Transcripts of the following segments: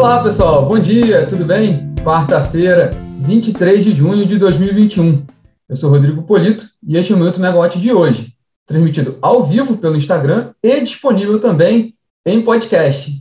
Olá, pessoal. Bom dia, tudo bem? Quarta-feira, 23 de junho de 2021. Eu sou Rodrigo Polito e este é o Minuto Megawatt de hoje, transmitido ao vivo pelo Instagram e disponível também em podcast.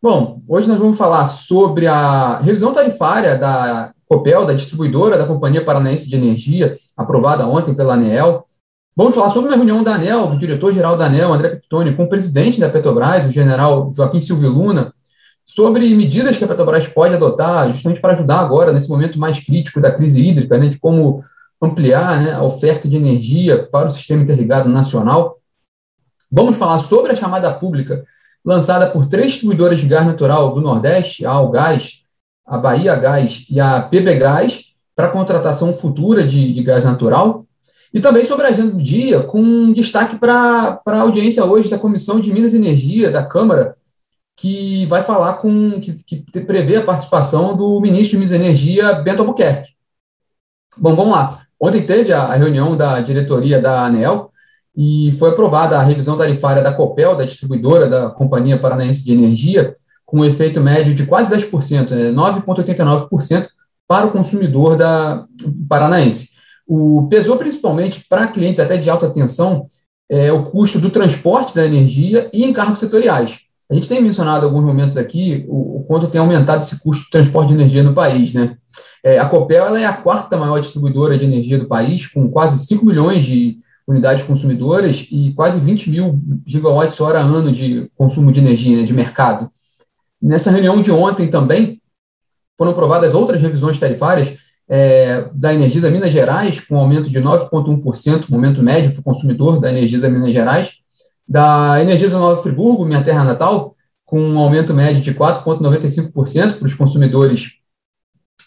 Bom, hoje nós vamos falar sobre a revisão tarifária da Copel, da distribuidora da Companhia Paranaense de Energia, aprovada ontem pela ANEEL. Vamos falar sobre uma reunião da ANEL, do diretor-geral da ANEL, André Piptoni, com o presidente da Petrobras, o general Joaquim Silvio Luna, sobre medidas que a Petrobras pode adotar justamente para ajudar agora, nesse momento mais crítico da crise hídrica, né, de como ampliar né, a oferta de energia para o sistema interligado nacional. Vamos falar sobre a chamada pública lançada por três distribuidoras de gás natural do Nordeste, a Algás, a Bahia Gás e a PB Gás, para contratação futura de, de, gás natural. E também sobre a agenda do dia, com destaque para a audiência hoje da Comissão de Minas e Energia da Câmara, que vai falar com, que, que prevê a participação do ministro de Minas e Energia, Bento Albuquerque. Bom, vamos lá. Ontem teve a, reunião da diretoria da ANEL e foi aprovada a revisão tarifária da Copel, da distribuidora da Companhia Paranaense de Energia, com um efeito médio de quase 10%, 9,89% né, para o consumidor da paranaense. O, pesou principalmente para clientes até de alta tensão é, o custo do transporte da energia e encargos setoriais. A gente tem mencionado alguns momentos aqui o, o, quanto tem aumentado esse custo de transporte de energia no país. Né? É, a Copel ela é a quarta maior distribuidora de energia do país, com quase 5 milhões de unidades consumidoras e quase 20 mil gigawatts hora ano de consumo de energia né, de mercado. Nessa reunião de ontem também foram aprovadas outras revisões tarifárias é, da Energisa Minas Gerais, com um aumento de 9,1%, momento médio para o consumidor da Energisa Minas Gerais, da Energisa Nova Friburgo, minha terra natal, com um aumento médio de 4,95% para os consumidores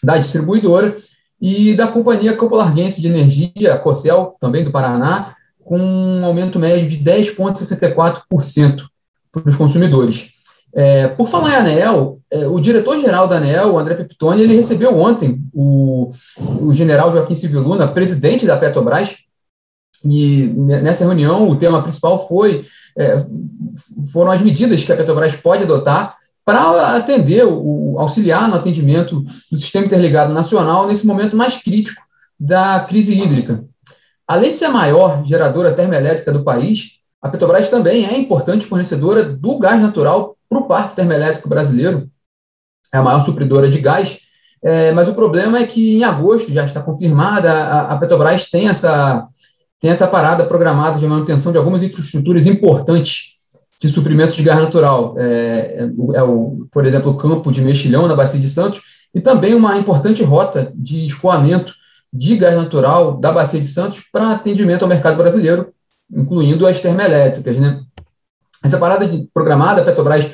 da distribuidora, e da Companhia Campo-Larguense de Energia, COCEL, também do Paraná, com um aumento médio de 10,64% para os consumidores. É, por falar em ANEL, é, o diretor-geral da ANEL, o André Peptoni, ele recebeu ontem o, o general Joaquim Silvio Luna, presidente da Petrobras, e nessa reunião o tema principal foi é, foram as medidas que a Petrobras pode adotar para atender, o, auxiliar no atendimento do sistema interligado nacional nesse momento mais crítico da crise hídrica. Além de ser a maior geradora termoelétrica do país, a Petrobras também é importante fornecedora do gás natural para o parque termoelétrico brasileiro, é a maior supridora de gás, é, mas o problema é que em agosto já está confirmada, a, a Petrobras tem essa, tem essa parada programada de manutenção de algumas infraestruturas importantes de suprimentos de gás natural. É, é, é, o, por exemplo, o campo de Mexilhão, na Bacia de Santos, e também uma importante rota de escoamento de gás natural da Bacia de Santos para atendimento ao mercado brasileiro, incluindo as termoelétricas. Né? Essa parada de, programada, a Petrobras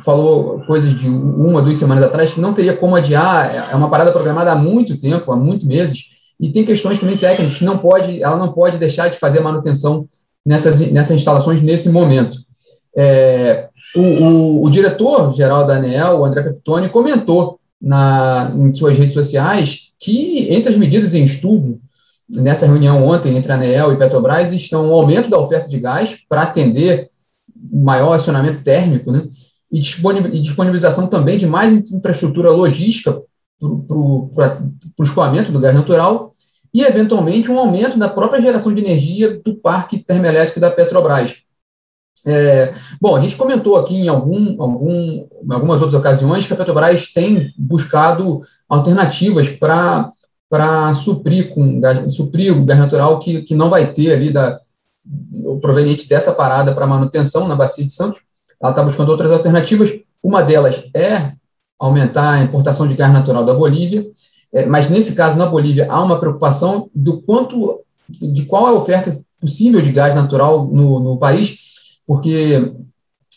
falou coisas de uma, duas semanas atrás, que não teria como adiar, é uma parada programada há muito tempo, há muitos meses, e tem questões também técnicas que não pode, ela não pode deixar de fazer manutenção nessas, nessas instalações nesse momento. É, o, o, o diretor-geral da ANEL, o André Peptoni, comentou na, em suas redes sociais que, entre as medidas em estudo, nessa reunião ontem entre a ANEL e Petrobras, estão o aumento da oferta de gás para atender maior acionamento térmico, né, e disponibilização também de mais infraestrutura logística para o escoamento do gás natural e, eventualmente, um aumento da própria geração de energia do parque termoelétrico da Petrobras. É, bom, a gente comentou aqui em algum, algum, algumas outras ocasiões que a Petrobras tem buscado alternativas para suprir, suprir o gás natural que, que não vai ter ali da, proveniente dessa parada para manutenção na Bacia de Santos. Ela está buscando outras alternativas. Uma delas é aumentar a importação de gás natural da Bolívia, é, mas nesse caso, na Bolívia, há uma preocupação do quanto, de qual é a oferta possível de gás natural no, no país porque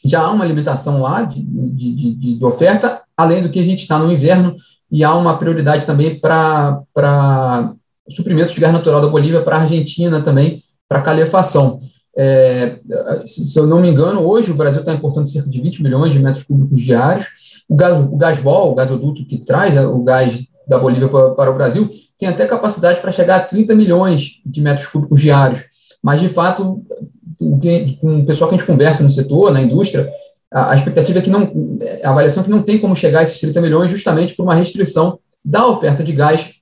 já há uma limitação lá de, de, de, de oferta, além do que a gente está no inverno, e há uma prioridade também para suprimentos de gás natural da Bolívia para a Argentina também, para calefação. É, se eu não me engano, hoje o Brasil está importando cerca de 20 milhões de metros cúbicos diários. O, gás, o gasbol, o gasoduto que traz né, o gás da Bolívia para, o Brasil, tem até capacidade para chegar a 30 milhões de metros cúbicos diários. Mas, de fato, com o pessoal que a gente conversa no setor, na indústria, a, a expectativa é que não, a avaliação é que não tem como chegar a esses 30 milhões justamente por uma restrição da oferta de gás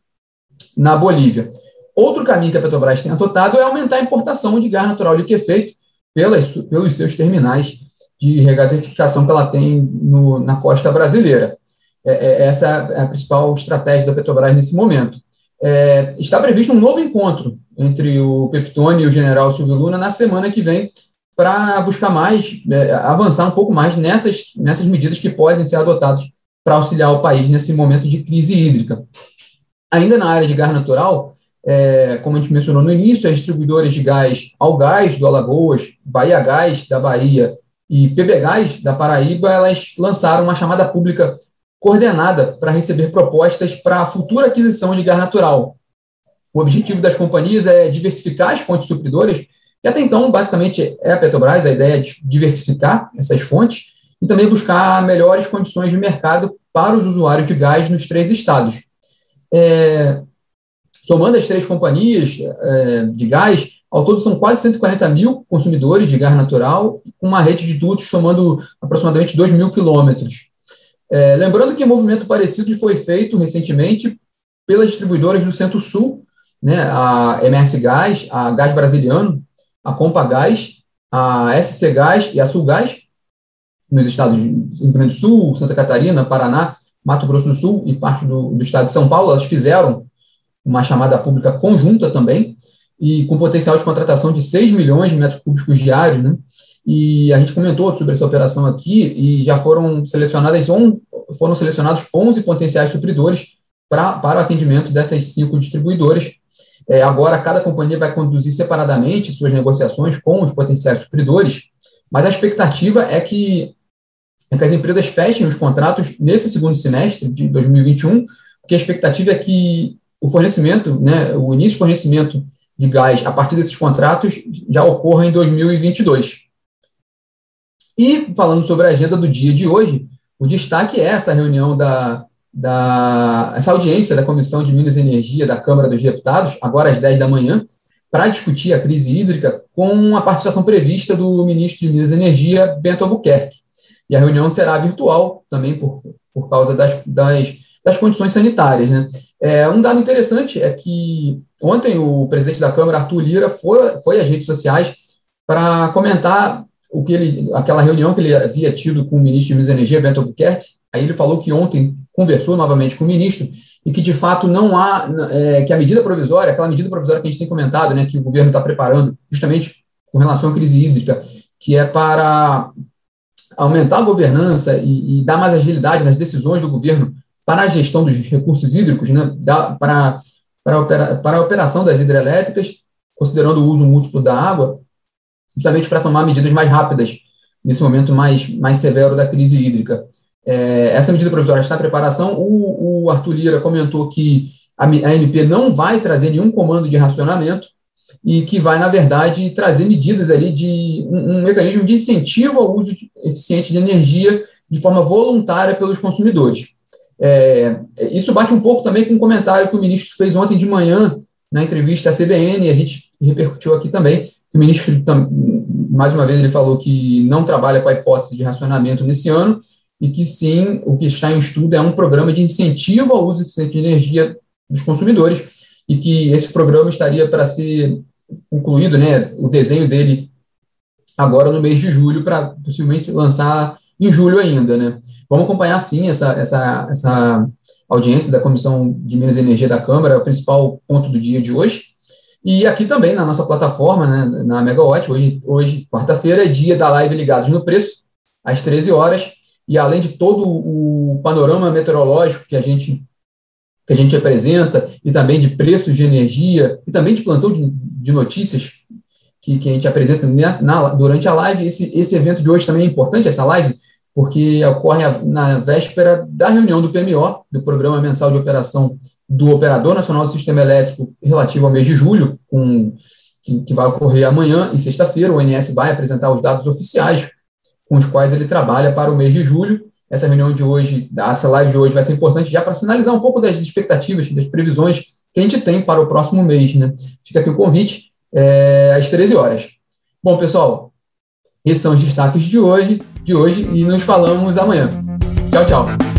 na Bolívia. Outro caminho que a Petrobras tem adotado é aumentar a importação de gás natural liquefeito pelas, pelos seus terminais de regasificação que ela tem no, na costa brasileira. É, é, essa é a principal estratégia da Petrobras nesse momento. É, está previsto um novo encontro entre o Peptone e o general Silvio Luna na semana que vem para buscar mais, é, avançar um pouco mais nessas, nessas medidas que podem ser adotadas para auxiliar o país nesse momento de crise hídrica. Ainda na área de gás natural, é, como a gente mencionou no início, as distribuidoras de gás Algás do Alagoas, Bahia Gás da Bahia e PB Gás da Paraíba, elas lançaram uma chamada pública coordenada para receber propostas para a futura aquisição de gás natural. O objetivo das companhias é diversificar as fontes supridoras, e até então, basicamente, é a Petrobras, a ideia é de diversificar essas fontes e também buscar melhores condições de mercado para os usuários de gás nos três estados. É, somando as três companhias é, de gás, ao todo são quase 140 mil consumidores de gás natural, com uma rede de dutos somando aproximadamente 2 mil quilômetros. É, lembrando que um movimento parecido foi feito recentemente pelas distribuidoras do Centro-Sul, né, a MS Gás, a Gás Brasiliano, a Compa Gás, a SC Gás e a Sul Gás, nos estados de Rio Grande do Sul, Santa Catarina, Paraná, Mato Grosso do Sul e parte do, do estado de São Paulo, elas fizeram uma chamada pública conjunta também, e com potencial de contratação de 6 milhões de metros cúbicos diários, né? E a gente comentou sobre essa operação aqui e já foram selecionadas on, foram selecionados 11 potenciais supridores pra, para o atendimento dessas cinco distribuidoras. É, agora, cada companhia vai conduzir separadamente suas negociações com os potenciais supridores, mas a expectativa é que, é que as empresas fechem os contratos nesse segundo semestre de 2021, porque a expectativa é que o fornecimento, né, o início de fornecimento de gás a partir desses contratos já ocorra em 2022. E falando sobre a agenda do dia de hoje, o destaque é essa reunião da, da essa audiência da Comissão de Minas e Energia da Câmara dos Deputados, agora às 10 da manhã, para discutir a crise hídrica com a participação prevista do ministro de Minas e Energia, Bento Albuquerque. E a reunião será virtual também por, por causa das, das, das condições sanitárias. Né? É, um dado interessante é que ontem o presidente da Câmara, Arthur Lira, foi, foi às redes sociais para comentar o que ele, aquela reunião que ele havia tido com o ministro de Minas e Energia, Bento Albuquerque, aí ele falou que ontem conversou novamente com o ministro e que, de fato, não há, é, que a medida provisória, aquela medida provisória que a gente tem comentado, né, que o governo está preparando justamente com relação à crise hídrica, que é para aumentar a governança e, e dar mais agilidade nas decisões do governo para a gestão dos recursos hídricos, né, da, para, para, a opera, para a operação das hidrelétricas, considerando o uso múltiplo da água, justamente para tomar medidas mais rápidas nesse momento mais, mais severo da crise hídrica. É, essa medida provisória está em preparação. O, o Arthur Lira comentou que a, a não vai trazer nenhum comando de racionamento e que vai, na verdade, trazer medidas ali de um, um mecanismo de incentivo ao uso de, eficiente de energia de forma voluntária pelos consumidores. É, isso bate um pouco também com um comentário que o ministro fez ontem de manhã na entrevista à CBN, e a gente repercutiu aqui também, o ministro, mais uma vez, ele falou que não trabalha com a hipótese de racionamento nesse ano e que sim, o que está em estudo é um programa de incentivo ao uso eficiente de energia dos consumidores e que esse programa estaria para ser concluído, né, o desenho dele agora no mês de julho, para possivelmente lançar em julho ainda, né. Vamos acompanhar, sim, essa, essa, essa audiência da Comissão de Minas e Energia da Câmara, é o principal ponto do dia de hoje, e aqui também na nossa plataforma, né, na Megawatt, hoje, hoje quarta-feira, é dia da live Ligados no Preço, às 13 horas, e além de todo o panorama meteorológico que a gente que a gente apresenta, e também de preços de energia, e também de plantão de, de notícias que, que a gente apresenta na, na, durante a live. Esse, esse evento de hoje também é importante, essa live, porque ocorre na véspera da reunião do PMO, do Programa Mensal de Operação do Operador Nacional do Sistema Elétrico relativo ao mês de julho, com, que, que vai ocorrer amanhã e sexta-feira. O ONS vai apresentar os dados oficiais com os quais ele trabalha para o mês de julho. Essa reunião de hoje, essa live de hoje vai ser importante já para sinalizar um pouco das expectativas, das previsões que a gente tem para o próximo mês. Né? Fica aqui o convite, é, às 13 horas. Bom, pessoal, Esses são os destaques de hoje, de hoje e nos falamos amanhã. Tchau, tchau.